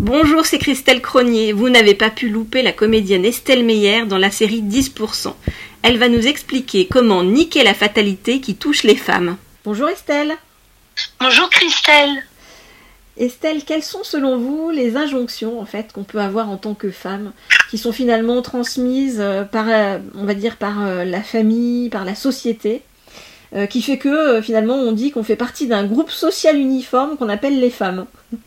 Bonjour, c'est Christelle Cronier. Vous n'avez pas pu louper la comédienne Estelle Meyer dans la série 10%. Elle va nous expliquer comment niquer la fatalité qui touche les femmes. Bonjour Estelle. Bonjour Christelle. Estelle, quelles sont selon vous les injonctions en fait qu'on peut avoir en tant que femme, qui sont finalement transmises euh, par, euh, on va dire, par euh, la famille, par la société, qui fait que finalement on dit qu'on fait partie d'un groupe social uniforme qu'on appelle les femmes?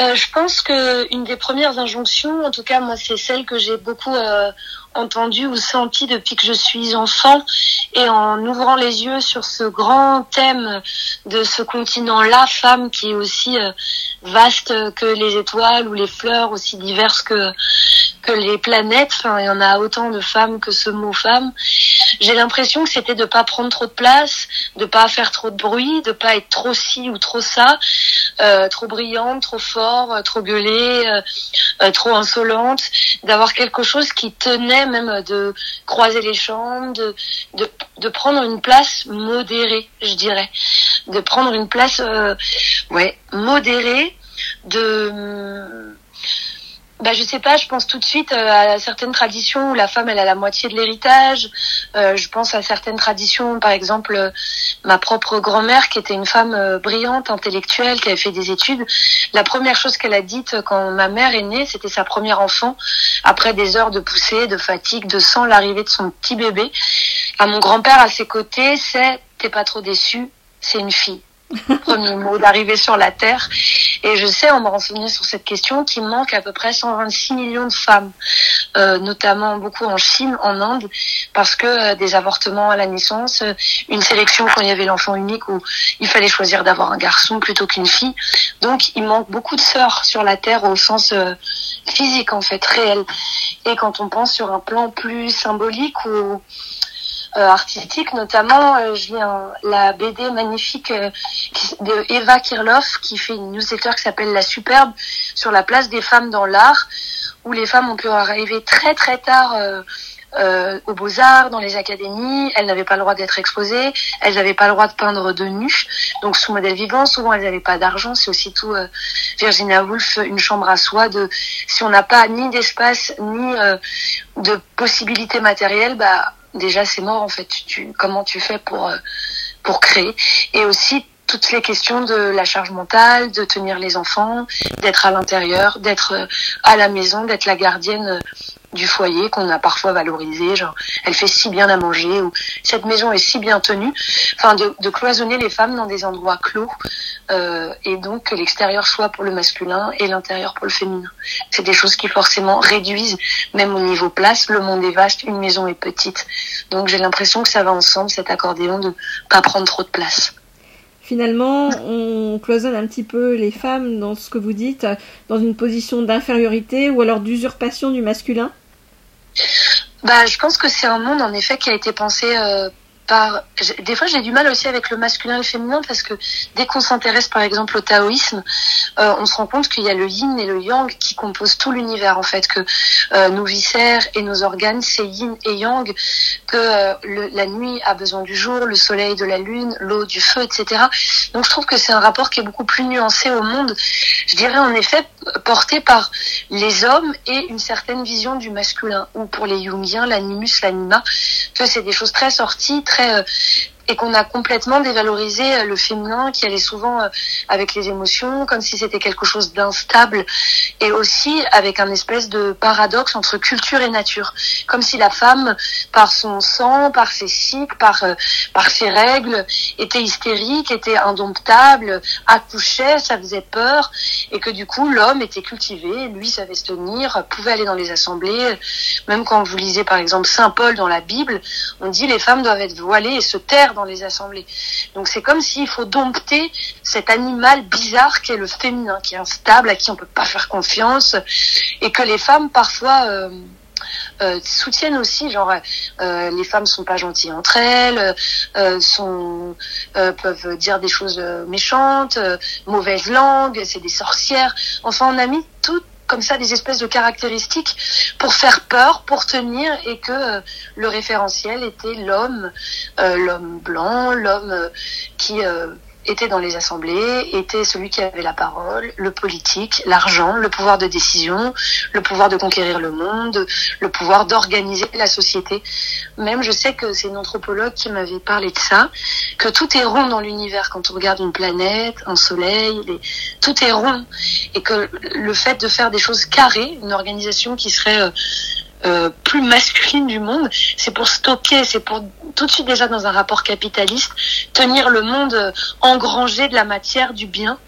je pense que une des premières injonctions, en tout cas moi, c'est celle que j'ai beaucoup entendu ou senti depuis que je suis enfant et en ouvrant les yeux sur ce grand thème de ce continent la femme qui est aussi euh, vaste que les étoiles ou les fleurs, aussi diverses que que les planètes. Enfin, il y en a autant de femmes que ce mot femme. J'ai l'impression que c'était de pas prendre trop de place, de pas faire trop de bruit, de pas être trop ci ou trop ça, euh, trop brillante, trop fort, euh, trop gueulée, euh, trop insolente, d'avoir quelque chose qui tenait même de croiser les jambes, de, de, de prendre une place modérée, je dirais, de prendre une place, ouais, modérée, de bah je sais pas, je pense tout de suite euh, à certaines traditions où la femme elle a la moitié de l'héritage. Euh, je pense à certaines traditions, par exemple euh, ma propre grand-mère qui était une femme brillante, intellectuelle, qui avait fait des études. La première chose qu'elle a dite quand ma mère est née, c'était sa première enfant, après des heures de poussée, de fatigue, de sang, l'arrivée de son petit bébé. À mon grand-père à ses côtés, c'est t'es pas trop déçu, c'est une fille. Premier mot d'arriver sur la Terre. Et je sais, en me renseignant sur cette question, qu'il manque à peu près 126 millions de femmes, euh, notamment beaucoup en Chine, en Inde, parce que euh, des avortements à la naissance, euh, une sélection quand il y avait l'enfant unique où il fallait choisir d'avoir un garçon plutôt qu'une fille. Donc il manque beaucoup de sœurs sur la Terre au sens physique, en fait, réel. Et quand on pense sur un plan plus symbolique ou euh, artistique, notamment euh, un, la BD magnifique euh, de Eva Kirloff qui fait une newsletter qui s'appelle La Superbe sur la place des femmes dans l'art, où les femmes ont pu arriver très très tard euh, aux beaux-arts, dans les académies, elles n'avaient pas le droit d'être exposées, elles n'avaient pas le droit de peindre de nu, donc sous modèle vivant, souvent elles n'avaient pas d'argent, c'est aussi tout euh, Virginia Woolf, une chambre à soi, de si on n'a pas ni d'espace, ni de possibilités matérielles, bah déjà c'est mort en fait. Tu, comment tu fais pour euh, pour créer? Et aussi toutes les questions de la charge mentale, de tenir les enfants, d'être à l'intérieur, d'être euh, à la maison, d'être la gardienne euh, du foyer qu'on a parfois valorisé, genre elle fait si bien à manger ou cette maison est si bien tenue, enfin de, de cloisonner les femmes dans des endroits clos euh, et donc que l'extérieur soit pour le masculin et l'intérieur pour le féminin. C'est des choses qui forcément réduisent, même au niveau place, le monde est vaste, une maison est petite, donc j'ai l'impression que ça va ensemble cet accordéon de pas prendre trop de place. Finalement, on cloisonne un petit peu les femmes dans ce que vous dites, dans une position d'infériorité ou alors d'usurpation du masculin? Bah, je pense que c'est un monde en effet qui a été pensé euh, des fois j'ai du mal aussi avec le masculin et le féminin parce que dès qu'on s'intéresse par exemple au taoïsme, euh, on se rend compte qu'il y a le yin et le yang qui composent tout l'univers en fait, que euh, nos viscères et nos organes c'est yin et yang, que euh, la nuit a besoin du jour, le soleil de la lune, l'eau du feu, etc. Donc je trouve que c'est un rapport qui est beaucoup plus nuancé au monde. Je dirais en effet porté par les hommes et une certaine vision du masculin, ou pour les Jungiens l'animus, l'anima, que c'est des choses très sorties, très euh, et qu'on a complètement dévalorisé euh, le féminin qui allait souvent euh, avec les émotions comme si c'était quelque chose d'instable et aussi avec un espèce de paradoxe entre culture et nature. Comme si la femme par son sang par ses cycles par par ses règles était hystérique était indomptable accouchait ça faisait peur et que du coup l'homme était cultivé lui savait se tenir pouvait aller dans les assemblées. Même quand vous lisez par exemple Saint Paul dans la Bible on dit les femmes doivent être voilées et se taire les assemblées. Donc c'est comme s'il faut dompter cet animal bizarre qui est le féminin, qui est instable, à qui on peut pas faire confiance, et que les femmes parfois euh, euh, soutiennent aussi, genre euh, les femmes sont pas gentilles entre elles, sont peuvent dire des choses méchantes, mauvaise langue, c'est des sorcières. Enfin, on a mis tout comme ça des espèces de caractéristiques pour faire peur, pour tenir, et que euh, le référentiel était l'homme, euh, l'homme blanc, l'homme euh, qui était dans les assemblées, était celui qui avait la parole, le politique, l'argent, le pouvoir de décision, le pouvoir de conquérir le monde, le pouvoir d'organiser la société. Même je sais que c'est une anthropologue qui m'avait parlé de ça, que tout est rond dans l'univers quand on regarde une planète, un soleil, tout est rond et que le fait de faire des choses carrées, une organisation qui serait euh, euh, plus masculine du monde, c'est pour stocker, c'est pour tout de suite déjà dans un rapport capitaliste, tenir le monde euh, engrangé de la matière, du bien,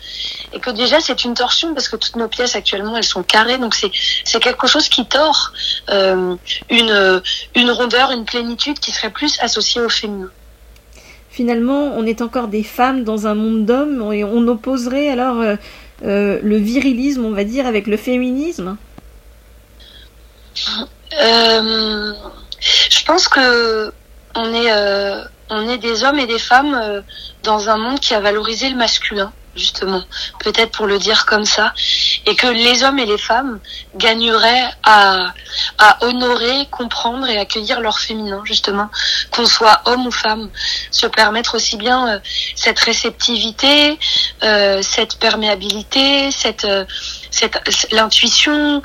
et que déjà c'est une torsion parce que toutes nos pièces actuellement elles sont carrées, donc c'est quelque chose qui tord euh, une une rondeur, une plénitude qui serait plus associée au féminin. Finalement, on est encore des femmes dans un monde d'hommes et on opposerait alors le virilisme, on va dire, avec le féminisme? Euh, je pense que on est, euh, on est des hommes et des femmes euh, dans un monde qui a valorisé le masculin justement, peut-être pour le dire comme ça, et que les hommes et les femmes gagneraient à, à honorer, comprendre et accueillir leur féminin, justement, qu'on soit homme ou femme, se permettre aussi bien cette réceptivité, euh, cette perméabilité, cette, cette l'intuition,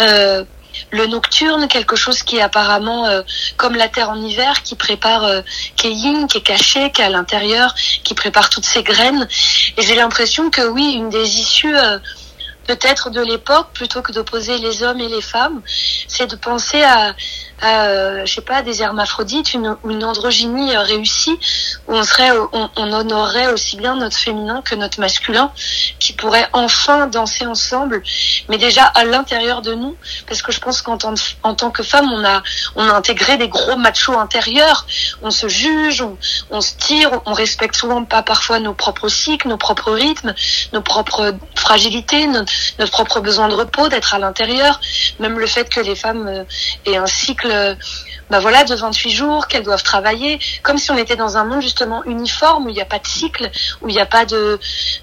euh, le nocturne, quelque chose qui est apparemment euh, comme la terre en hiver, qui prépare, euh, qui est yin, qui est caché, qui est à l'intérieur, qui prépare toutes ces graines. Et j'ai l'impression que oui, une des issues euh, peut-être de l'époque, plutôt que d'opposer les hommes et les femmes, c'est de penser à, euh, je sais pas, des hermaphrodites, une, une androgynie euh, réussie, où on serait, on, on, honorerait aussi bien notre féminin que notre masculin, qui pourrait enfin danser ensemble, mais déjà à l'intérieur de nous, parce que je pense qu'en tant, en tant que femme, on a, on a intégré des gros machos intérieurs, on se juge, on, on se tire, on respecte souvent pas parfois nos propres cycles, nos propres rythmes, nos propres fragilités, notre, notre propre besoin de repos, d'être à l'intérieur, même le fait que les femmes euh, aient un cycle bah voilà, de 28 jours, qu'elles doivent travailler, comme si on était dans un monde justement uniforme, où il n'y a pas de cycle, où il n'y a pas de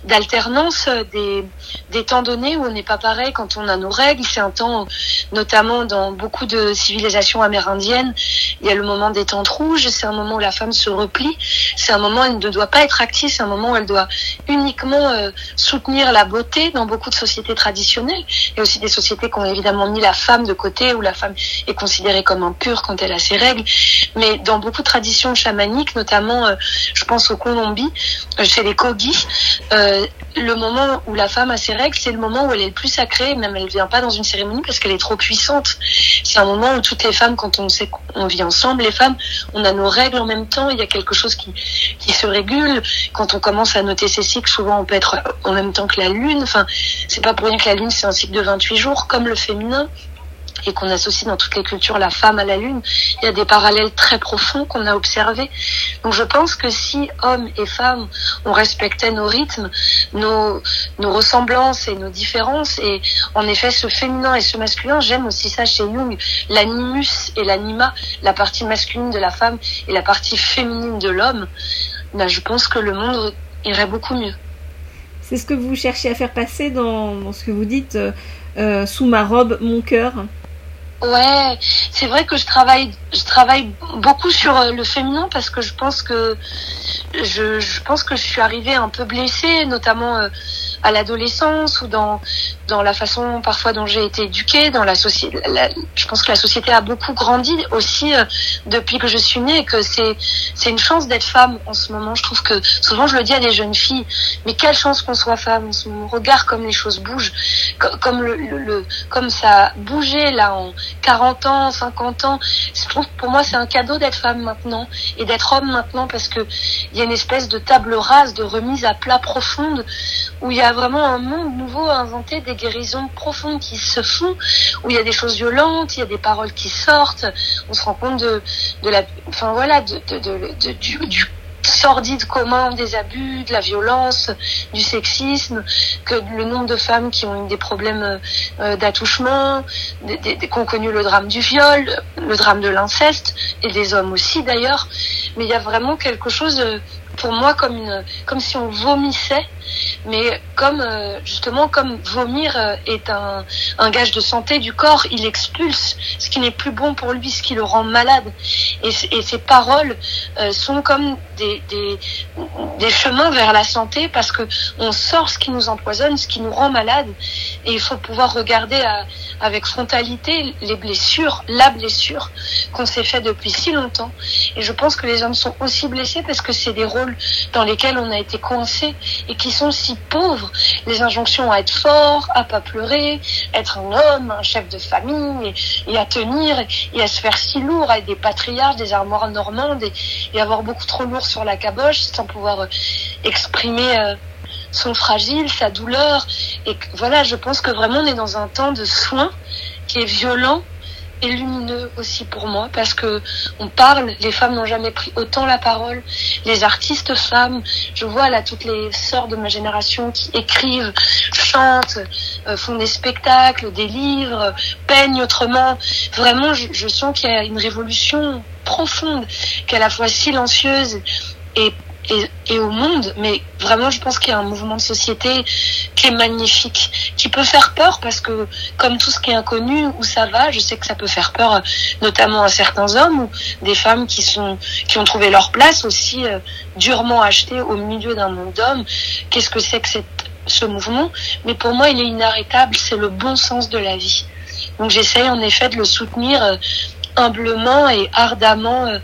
d'alternance des, des temps donnés, où on n'est pas pareil quand on a nos règles. C'est un temps, notamment dans beaucoup de civilisations amérindiennes, il y a le moment des tentes rouges, c'est un moment où la femme se replie, c'est un moment où elle ne doit pas être active, c'est un moment où elle doit uniquement euh, soutenir la beauté dans beaucoup de sociétés traditionnelles, et aussi des sociétés qui ont évidemment mis la femme de côté, où la femme est considérée comme impure quand elle a ses règles. Mais dans beaucoup de traditions chamaniques, notamment, euh, je pense au Colombie, euh, chez les Kogis, euh, le moment où la femme a ses règles, c'est le moment où elle est le plus sacrée, même elle ne vient pas dans une cérémonie parce qu'elle est trop puissante. C'est un moment où toutes les femmes, quand on sait qu'on vit ensemble, les femmes, on a nos règles en même temps, il y a quelque chose qui, qui se régule. Quand on commence à noter ses cycles, souvent on peut être en même temps que la lune. Enfin, c'est pas pour rien que la lune, c'est un cycle de 28 jours, comme le féminin et qu'on associe dans toutes les cultures la femme à la lune, il y a des parallèles très profonds qu'on a observés. Donc je pense que si hommes et femmes, on respectait nos rythmes, nos, ressemblances et nos différences, et en effet ce féminin et ce masculin, j'aime aussi ça chez Jung, l'animus et l'anima, la partie masculine de la femme et la partie féminine de l'homme, ben je pense que le monde irait beaucoup mieux. C'est ce que vous cherchez à faire passer dans, dans ce que vous dites euh, euh, sous ma robe, mon cœur. Ouais, c'est vrai que je travaille, je travaille beaucoup sur euh, le féminin parce que je pense que je, je pense que je suis arrivée un peu blessée, notamment euh, à l'adolescence ou dans dans la façon parfois dont j'ai été éduquée, dans la société. Je pense que la société a beaucoup grandi aussi euh, depuis que je suis née que c'est c'est une chance d'être femme en ce moment. Je trouve que souvent je le dis à des jeunes filles, mais quelle chance qu'on soit femme en ce moment. Regarde comme les choses bougent, comme le, le, comme ça a bougé là en 40 ans, 50 ans. Je trouve pour moi c'est un cadeau d'être femme maintenant et d'être homme maintenant parce que il y a une espèce de table rase, de remise à plat profonde où il y a vraiment un monde nouveau à inventer, des guérisons profondes qui se font, où il y a des choses violentes, il y a des paroles qui sortent, on se rend compte de, de la, enfin voilà, de, de, du, du sordide commun des abus, de la violence, du sexisme, que le nombre de femmes qui ont eu des problèmes euh, d'attouchement, qui ont connu le drame du viol, le drame de l'inceste, et des hommes aussi d'ailleurs. Mais il y a vraiment quelque chose, euh, pour moi, comme, une, comme si on vomissait mais comme euh, justement comme vomir euh, est un, un gage de santé du corps, il expulse ce qui n'est plus bon pour lui, ce qui le rend malade. Et, et ces paroles euh, sont comme des, des, des chemins vers la santé parce que on sort ce qui nous empoisonne, ce qui nous rend malade, et il faut pouvoir regarder à, avec frontalité les blessures, la blessure qu'on s'est fait depuis si longtemps. Et je pense que les hommes sont aussi blessés parce que c'est des rôles dans lesquels on a été coincés et qui sont si pauvres. Les injonctions à être fort, à pas pleurer, être un homme, un chef de famille et, à tenir et à se faire si lourd, à être des patriarches, des armoires normandes et, avoir beaucoup trop lourd sur la caboche sans pouvoir euh, exprimer euh, son fragile, sa douleur. Et voilà, je pense que vraiment on est dans un temps de soins qui est violent et lumineux aussi pour moi parce que on parle, les femmes n'ont jamais pris autant la parole, les artistes femmes, je vois là toutes les sœurs de ma génération qui écrivent, chantent, euh, font des spectacles, des livres, peignent autrement. Vraiment, je, je sens qu'il y a une révolution profonde, qui est à la fois silencieuse et et, et, au monde. Mais vraiment, je pense qu'il y a un mouvement de société qui est magnifique, qui peut faire peur parce que, comme tout ce qui est inconnu, où ça va, je sais que ça peut faire peur, notamment à certains hommes ou des femmes qui sont, qui ont trouvé leur place aussi euh, durement achetées au milieu d'un monde d'hommes. Qu'est-ce que c'est que cette, ce mouvement? Mais pour moi, il est inarrêtable. C'est le bon sens de la vie. Donc j'essaye en effet de le soutenir euh, humblement et ardemment. Euh,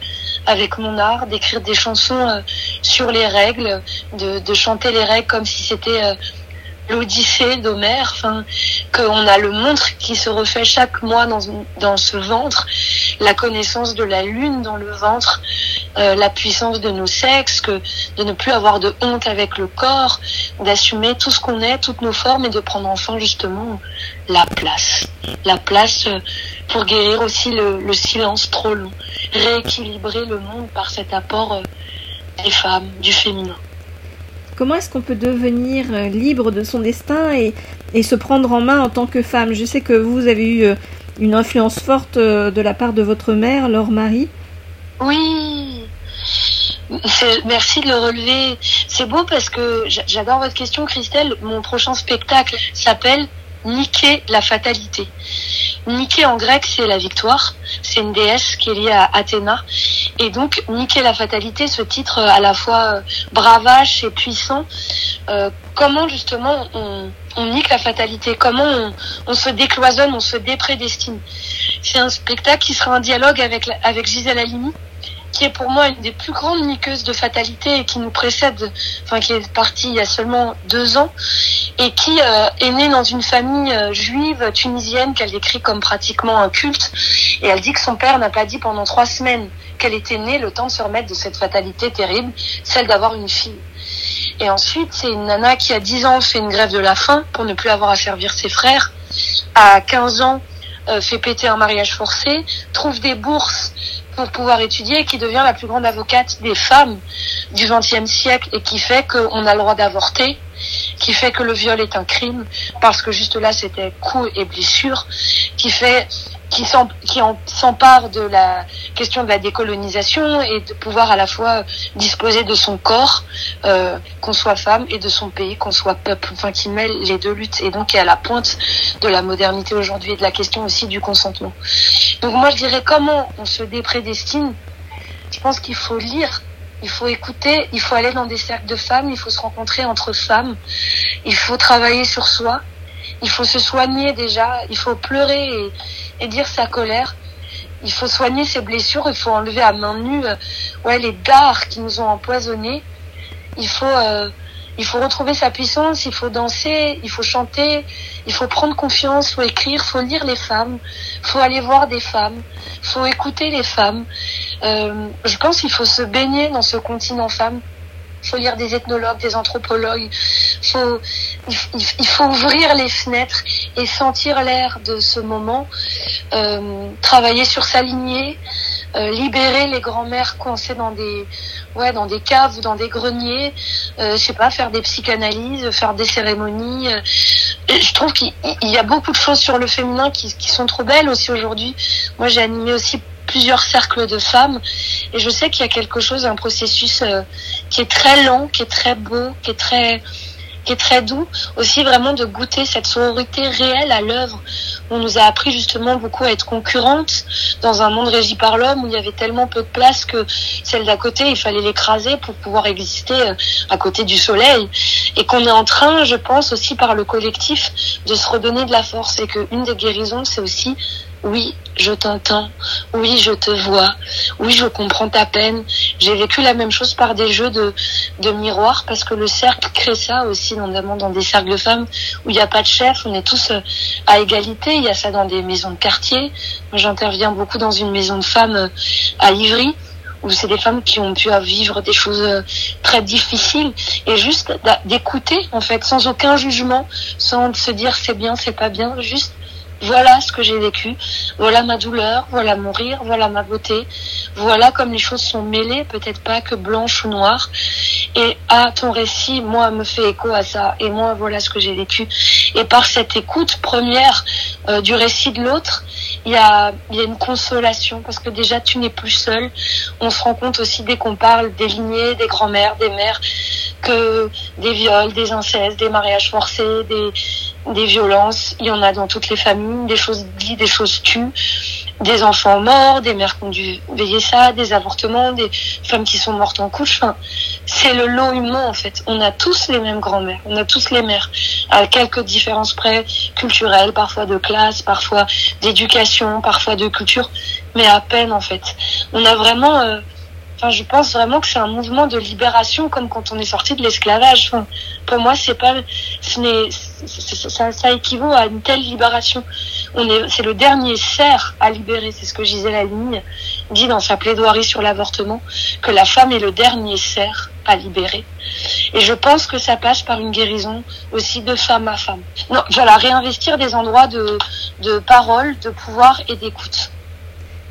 avec mon art, d'écrire des chansons euh, sur les règles, de, de, chanter les règles comme si c'était euh, l'Odyssée d'Homère, enfin, qu'on a le montre qui se refait chaque mois dans, dans ce ventre, la connaissance de la lune dans le ventre, euh, la puissance de nos sexes, que de ne plus avoir de honte avec le corps, d'assumer tout ce qu'on est, toutes nos formes et de prendre enfin justement la place, la place pour guérir aussi le, le silence trop long, rééquilibrer le monde par cet apport euh, des femmes, du féminin. Comment est-ce qu'on peut devenir euh, libre de son destin et, et, se prendre en main en tant que femme? Je sais que vous avez eu euh, une influence forte de la part de votre mère, Laure Marie. Oui, Merci de le relever. C'est beau parce que j'adore votre question, Christelle. Mon prochain spectacle s'appelle Niquer la fatalité. Nike en grec, c'est la victoire. C'est une déesse qui est liée à Athéna. Et donc, niquer la fatalité, ce titre à la fois euh, bravache et puissant. Euh, comment justement on, on, nique la fatalité? Comment on, on, se décloisonne, on se déprédestine? C'est un spectacle qui sera un dialogue avec, avec Gisèle Halimi qui est pour moi une des plus grandes niqueuses de fatalité et qui nous précède, enfin qui est partie il y a seulement deux ans et qui euh, est née dans une famille euh, juive tunisienne qu'elle décrit comme pratiquement un culte et elle dit que son père n'a pas dit pendant trois semaines qu'elle était née le temps de se remettre de cette fatalité terrible, celle d'avoir une fille. Et ensuite, c'est une nana qui, à 10 ans, fait une grève de la faim pour ne plus avoir à servir ses frères. À 15 ans, euh, fait péter un mariage forcé, trouve des bourses pour pouvoir étudier et qui devient la plus grande avocate des femmes du XXe siècle et qui fait qu'on a le droit d'avorter, qui fait que le viol est un crime parce que juste là c'était coups et blessures, qui fait qui s'empare de la question de la décolonisation et de pouvoir à la fois disposer de son corps, euh, qu'on soit femme, et de son pays, qu'on soit peuple, enfin qui mêle les deux luttes et donc qui est à la pointe de la modernité aujourd'hui et de la question aussi du consentement. Donc moi je dirais comment on se déprédestine. Je pense qu'il faut lire il faut écouter, il faut aller dans des cercles de femmes, il faut se rencontrer entre femmes, il faut travailler sur soi, il faut se soigner déjà, il faut pleurer et, et dire sa colère. Il faut soigner ses blessures, il faut enlever à main nue euh, ouais, les dards qui nous ont empoisonnés. Il faut, euh, il faut retrouver sa puissance, il faut danser, il faut chanter, il faut prendre confiance, il faut écrire, il faut lire les femmes, il faut aller voir des femmes, il faut écouter les femmes. Euh, je pense qu'il faut se baigner dans ce continent femme. Faut lire des ethnologues, des anthropologues. Faut, il, faut ouvrir les fenêtres et sentir l'air de ce moment. Euh, travailler sur sa lignée, euh, libérer les grands-mères coincées dans des, ouais, dans des caves ou dans des greniers. Euh, je sais pas, faire des psychanalyses, faire des cérémonies. Euh, je trouve qu'il y a beaucoup de choses sur le féminin qui, qui sont trop belles aussi aujourd'hui. Moi, j'ai animé aussi plusieurs cercles de femmes et je sais qu'il y a quelque chose, un processus euh, qui est très lent, qui est très beau, qui est très qui est très doux. Aussi vraiment de goûter cette sororité réelle à l'œuvre. On nous a appris justement beaucoup à être concurrentes dans un monde régi par l'homme où il y avait tellement peu de place que celle d'à côté, il fallait l'écraser pour pouvoir exister euh, à côté du soleil. Et qu'on est en train, je pense aussi par le collectif, de se redonner de la force. Et qu'une des guérisons, c'est aussi oui, je t'entends, oui, je te vois, oui, je comprends ta peine. J'ai vécu la même chose par des jeux de, de miroir parce que le cercle crée ça aussi, notamment dans des cercles de femmes où il n'y a pas de chef, on est tous euh, à égalité. Il y a ça dans des maisons de quartier. Moi, j'interviens beaucoup dans une maison de femmes euh, à Ivry où c'est des femmes qui ont pu vivre des choses euh, très difficiles et juste d'écouter en fait sans aucun jugement, sans se dire c'est bien, c'est pas bien, juste voilà ce que j'ai vécu, voilà ma douleur, voilà mon rire, voilà ma beauté, voilà comme les choses sont mêlées, peut-être pas que blanche ou noire. Et à ton récit, moi, me fait écho à ça. Et moi, voilà ce que j'ai vécu. Et par cette écoute première euh, du récit de l'autre, il y a, y a une consolation parce que déjà tu n'es plus seul. On se rend compte aussi dès qu'on parle des lignées, des grands-mères, des mères, que des viols, des incestes, des mariages forcés, des, des violences, il y en a dans toutes les familles, des choses dites, des choses tues, des enfants morts, des mères qui ont dû veiller ça, des avortements, des femmes qui sont mortes en couche. Enfin, c'est le lot humain en fait. On a tous les mêmes grands-mères, on a tous les mères, à quelques différences près, culturelles, parfois de classe, parfois d'éducation, parfois de culture, mais à peine en fait. On a vraiment euh, je pense vraiment que c'est un mouvement de libération, comme quand on est sorti de l'esclavage. pour moi, c'est pas, ce ça, équivaut à une telle libération. On est, c'est le dernier cerf à libérer. C'est ce que Gisèle ligne dit dans sa plaidoirie sur l'avortement, que la femme est le dernier cerf à libérer. Et je pense que ça passe par une guérison aussi de femme à femme. Non, voilà, réinvestir des endroits de, de parole, de pouvoir et d'écoute.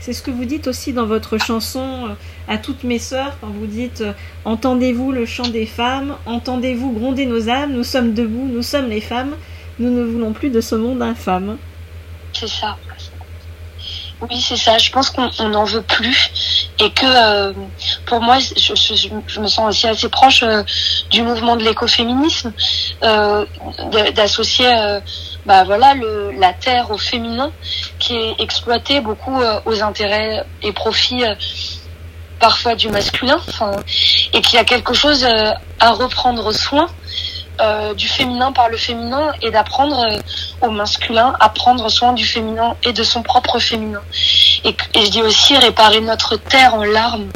C'est ce que vous dites aussi dans votre chanson euh, à toutes mes sœurs quand vous dites euh, Entendez-vous le chant des femmes, entendez-vous gronder nos âmes, nous sommes debout, nous sommes les femmes, nous ne voulons plus de ce monde infâme. C'est ça. Oui, c'est ça. Je pense qu'on n'en veut plus et que euh, pour moi, je, me sens aussi assez proche du mouvement de l'écoféminisme, d'associer bah voilà le, la terre au féminin qui est exploité beaucoup euh, aux intérêts et profits euh, parfois du masculin et qu'il y a quelque chose euh, à reprendre soin du féminin par le féminin et d'apprendre au masculin à prendre soin du féminin et de son propre féminin et, je dis aussi réparer notre terre en larmes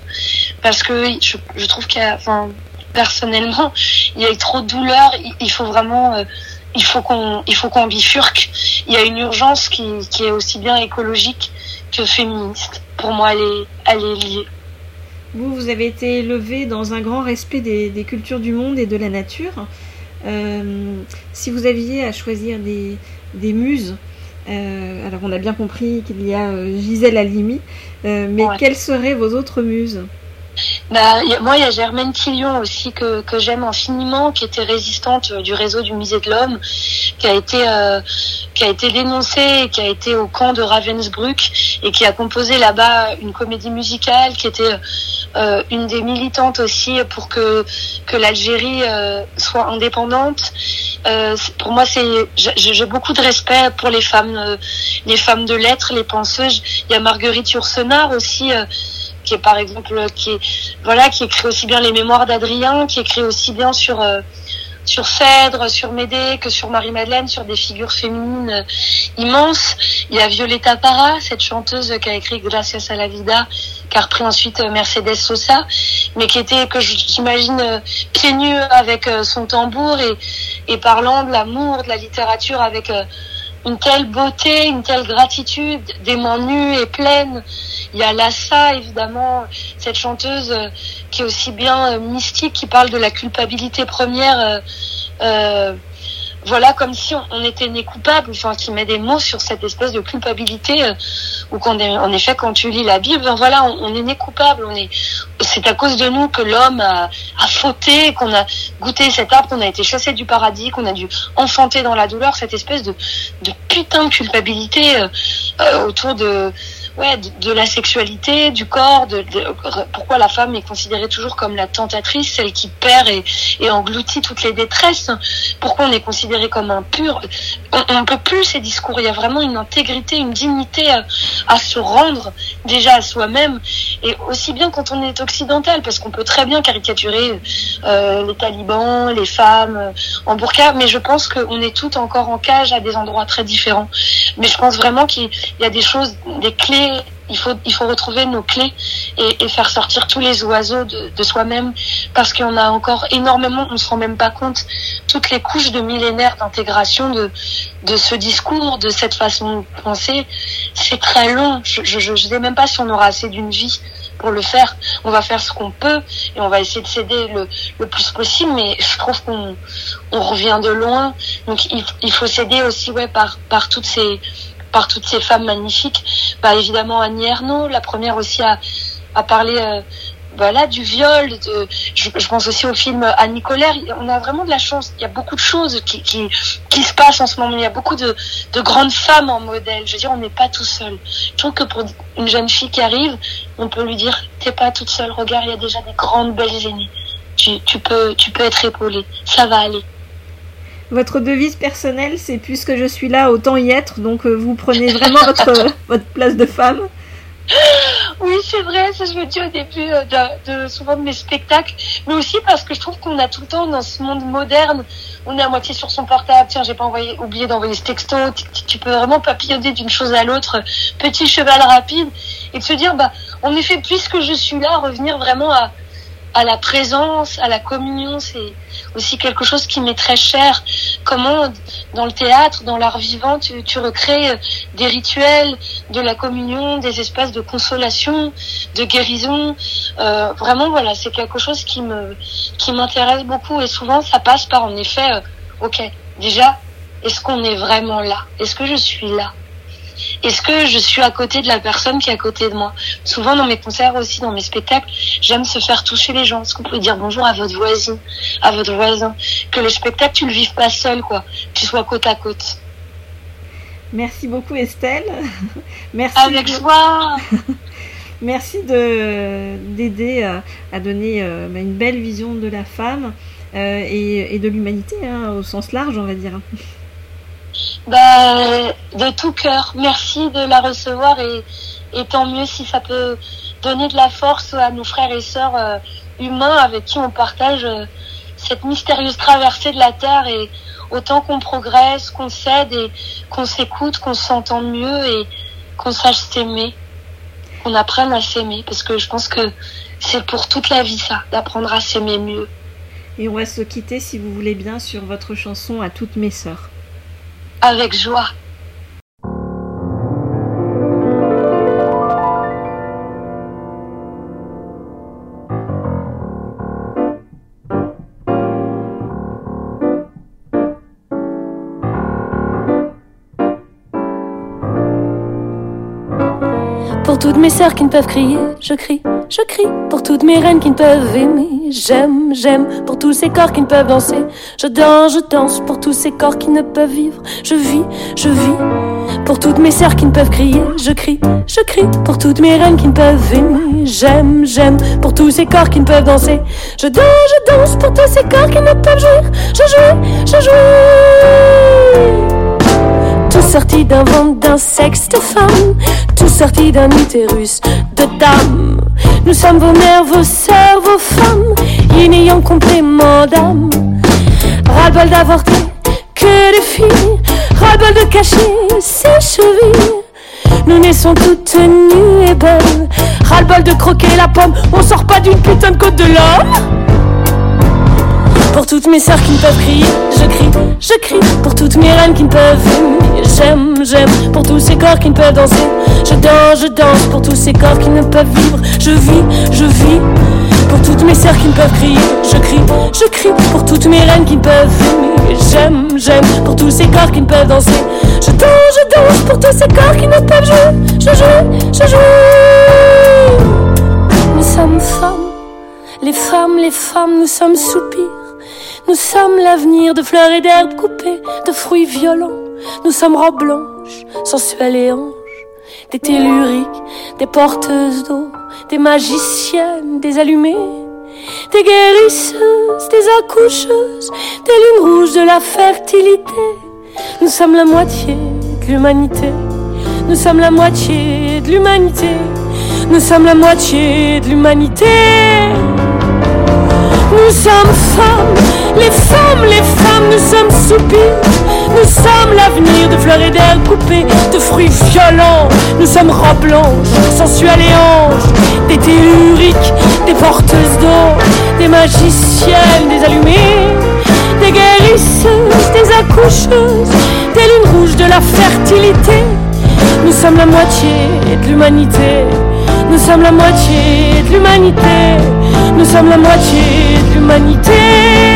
parce que je, trouve qu'il y a personnellement il y a trop de douleur il, faut vraiment il faut qu'on il faut qu'on bifurque. Il y a une urgence qui, qui est aussi bien écologique que féministe. Pour moi, elle est, elle est liée. Vous, vous avez été élevé dans un grand respect des, des cultures du monde et de la nature. Euh, si vous aviez à choisir des, des muses, euh, alors on a bien compris qu'il y a euh, Gisèle Halimi, euh, mais quelles seraient vos autres muses? Bah, moi, il y a Germaine Tillion aussi que, que j'aime infiniment, qui était résistante du réseau du Musée de l'Homme, qui a été euh, qui a été dénoncée, qui a été au camp de Ravensbrück et qui a composé là-bas une comédie musicale, qui était euh, une des militantes aussi pour que que l'Algérie euh, soit indépendante. pour moi, c'est j'ai beaucoup de respect pour les femmes, les femmes de lettres, les penseuses. Il y a Marguerite Yourcenar aussi qui est par exemple qui est, voilà qui écrit aussi bien les mémoires d'Adrien, qui écrit aussi bien sur euh, sur Phèdre, sur Médée, que sur Marie-Madeleine, sur des figures féminines euh, immenses. Il y a Violeta Parra, cette chanteuse qui a écrit Gracias a la vida, qui a repris ensuite euh, Mercedes Sosa, mais qui était, que j'imagine, pieds nus avec son tambour et, et parlant de l'amour, de la littérature avec une telle beauté, une telle gratitude, des mains nues et pleines. Il y a Lassa, évidemment, cette chanteuse euh, qui est aussi bien euh, mystique, qui parle de la culpabilité première. Euh, voilà, comme si on, était né coupable, enfin, qui met des mots sur cette espèce de culpabilité, ou en effet, quand tu lis la Bible, ben voilà, on, est né coupable, on est, c'est à cause de nous que l'homme a, a, fauté, qu'on a goûté cet arbre, qu'on a été chassé du paradis, qu'on a dû enfanter dans la douleur, cette espèce de, de putain de culpabilité autour de, ouais, de, la sexualité, du corps, de, pourquoi la femme est considérée toujours comme la tentatrice, celle qui perd et, et engloutit toutes les détresses, pourquoi on est considéré comme impur. On ne peut plus ces discours, il y a vraiment une intégrité, une dignité à, se rendre déjà à soi-même, et aussi bien quand on est occidental, parce qu'on peut très bien caricaturer euh, les talibans, les femmes euh, en burqa, mais je pense qu'on est toutes encore en cage à des endroits très différents. Mais je pense vraiment qu'il y a des choses, des clés il faut, il faut retrouver nos clés et, et faire sortir tous les oiseaux de, de soi-même parce en a encore énormément, on se rend même pas compte, toutes les couches de millénaires d'intégration de, de ce discours, de cette façon de penser. C'est très long. Je ne je, je sais même pas si on aura assez d'une vie pour le faire. On va faire ce qu'on peut et on va essayer de s'aider le, le plus possible, mais je trouve qu'on on revient de loin. Donc il, il faut s'aider aussi ouais, par, par toutes ces par toutes ces femmes magnifiques. Bah, évidemment Annie Ernaux, la première aussi à, à parler euh, voilà du viol. De, je, je, pense aussi au film Annie Colère. On a vraiment de la chance. Il y a beaucoup de choses qui, qui, qui se passent en ce moment. Il y a beaucoup de, de grandes femmes en modèle. Je veux dire, on n'est pas tout seul. Je trouve que pour une jeune fille qui arrive, on peut lui dire t'es pas toute seule. Regarde, il y a déjà des grandes belles aînées. Tu, tu peux tu peux être épaulée. Ça va aller. Votre devise personnelle, c'est puisque je suis là, autant y être. Donc euh, vous prenez vraiment votre, votre place de femme. Oui, c'est vrai, ça je me dis au début euh, de, de, souvent de mes spectacles, mais aussi parce que je trouve qu'on a tout le temps dans ce monde moderne, on est à moitié sur son portable, tiens, j'ai pas envoyé, oublié d'envoyer ce texto, tu, peux vraiment papillonner d'une chose à l'autre, petit cheval rapide, et de se dire, bah, en effet, puisque je suis là, revenir vraiment à, à la présence, à la communion, c'est aussi quelque chose qui m'est très cher. Comment, dans le théâtre, dans l'art vivant, tu, tu, recrées euh, des rituels, de la communion, des espaces de consolation, de guérison. Euh, vraiment, voilà, c'est quelque chose qui me qui m'intéresse beaucoup et souvent ça passe par en effet, euh, ok, déjà, est-ce qu'on est vraiment là? Est-ce que je suis là? Est-ce que je suis à côté de la personne qui est à côté de moi? Souvent dans mes concerts aussi, dans mes spectacles, j'aime se faire toucher les gens. Est-ce qu'on peut dire bonjour à votre voisine, à votre voisin? Que le spectacle, tu le vives pas seul, quoi. Tu sois côte à côte. Merci beaucoup Estelle. Merci. Avec joie. Merci de d'aider à, à, donner euh, une belle vision de la femme euh, et, et, de l'humanité hein, au sens large, on va dire. Bah, de tout cœur. Merci de la recevoir et, et, tant mieux si ça peut donner de la force à nos frères et sœurs euh, humains avec qui on partage euh, cette mystérieuse traversée de la Terre et autant qu'on progresse, qu'on s'aide et qu'on s'écoute, qu'on s'entende mieux et qu'on sache s'aimer, qu'on apprenne à s'aimer parce que je pense que c'est pour toute la vie ça, d'apprendre à s'aimer mieux. Et on va se quitter si vous voulez bien sur votre chanson à toutes mes sœurs avec joie. Mes sœurs qui ne peuvent crier, je crie, je crie. Pour toutes mes reines qui ne peuvent aimer, j'aime, j'aime. Pour tous ces corps qui ne peuvent danser, je danse, je danse. Pour tous ces corps qui ne peuvent vivre, je vis, je vis. Pour toutes mes sœurs qui ne peuvent crier, je crie, je crie. Pour toutes mes reines qui ne peuvent aimer, j'aime, j'aime. Pour tous ces corps qui ne peuvent danser, je danse, je danse. Pour tous ces corps qui ne peuvent jouir, je joue, je joue tout sorti d'un ventre d'un sexe de femme, tout sorti d'un utérus de dame. Nous sommes vos mères, vos sœurs, vos femmes, yin et yang complément d'âme. Ras-le-bol d'avorter, que des filles, ras-le-bol de cacher ses chevilles. Nous naissons toutes nues et belles, ras-le-bol de croquer la pomme, on sort pas d'une putain de côte de l'homme. Pour toutes mes sœurs qui ne peuvent crier, je crie, je crie. Pour toutes mes reines qui ne peuvent j'aime, j'aime. Pour tous ces corps qui ne peuvent danser, je danse, je danse. Pour tous ces corps qui ne peuvent vivre, je vis, je vis. Pour toutes mes sœurs qui ne peuvent crier, je crie, je crie. Pour toutes mes reines qui ne peuvent aimer, j'aime, j'aime. Pour tous ces corps qui ne peuvent danser, je danse, je danse. Pour tous ces corps qui ne peuvent jouer, je joue, je joue. Nous sommes femmes, les femmes, les femmes, nous sommes soupirs. Nous sommes l'avenir de fleurs et d'herbes coupées, de fruits violents. Nous sommes robes blanches, sensuelles et anges. des telluriques, des porteuses d'eau, des magiciennes, des allumées, des guérisseuses, des accoucheuses, des lunes rouges de la fertilité. Nous sommes la moitié de l'humanité. Nous sommes la moitié de l'humanité. Nous sommes la moitié de l'humanité. Nous sommes femmes, les femmes, les femmes, nous sommes soupirs. Nous sommes l'avenir de fleurs et d'herbes coupées, de fruits violents. Nous sommes robes blanches, sensuelles et anges, des telluriques, des porteuses d'eau, des magiciennes, des allumées, des guérisseuses, des accoucheuses, des lunes rouges de la fertilité. Nous sommes la moitié de l'humanité. Nous sommes la moitié de l'humanité. Nous sommes la moitié de l'humanité.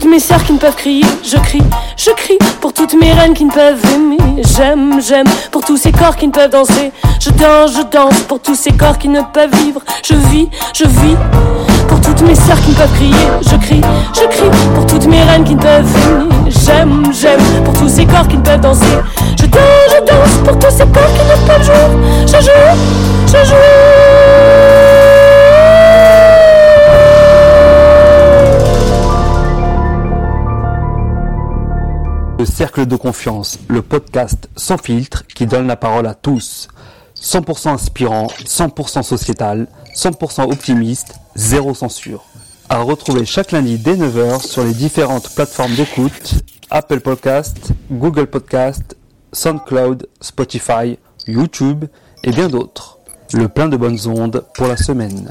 Toutes mes sœurs qui ne peuvent crier, je crie, je crie. Pour toutes mes reines qui ne peuvent aimer, j'aime, j'aime. Pour tous ces corps qui ne peuvent danser, je danse, je danse. Pour tous ces corps qui ne peuvent vivre, je vis, je vis. Pour toutes mes sœurs qui ne peuvent crier, je crie, je crie. Pour toutes mes reines qui ne peuvent aimer, j'aime, j'aime. Pour tous ces corps qui ne peuvent danser, je danse, je danse. Pour tous ces corps qui ne peuvent jouer, je joue, je joue. Le Cercle de Confiance, le podcast sans filtre qui donne la parole à tous. 100% inspirant, 100% sociétal, 100% optimiste, zéro censure. À retrouver chaque lundi dès 9h sur les différentes plateformes d'écoute, Apple Podcast, Google Podcast, SoundCloud, Spotify, YouTube et bien d'autres. Le plein de bonnes ondes pour la semaine.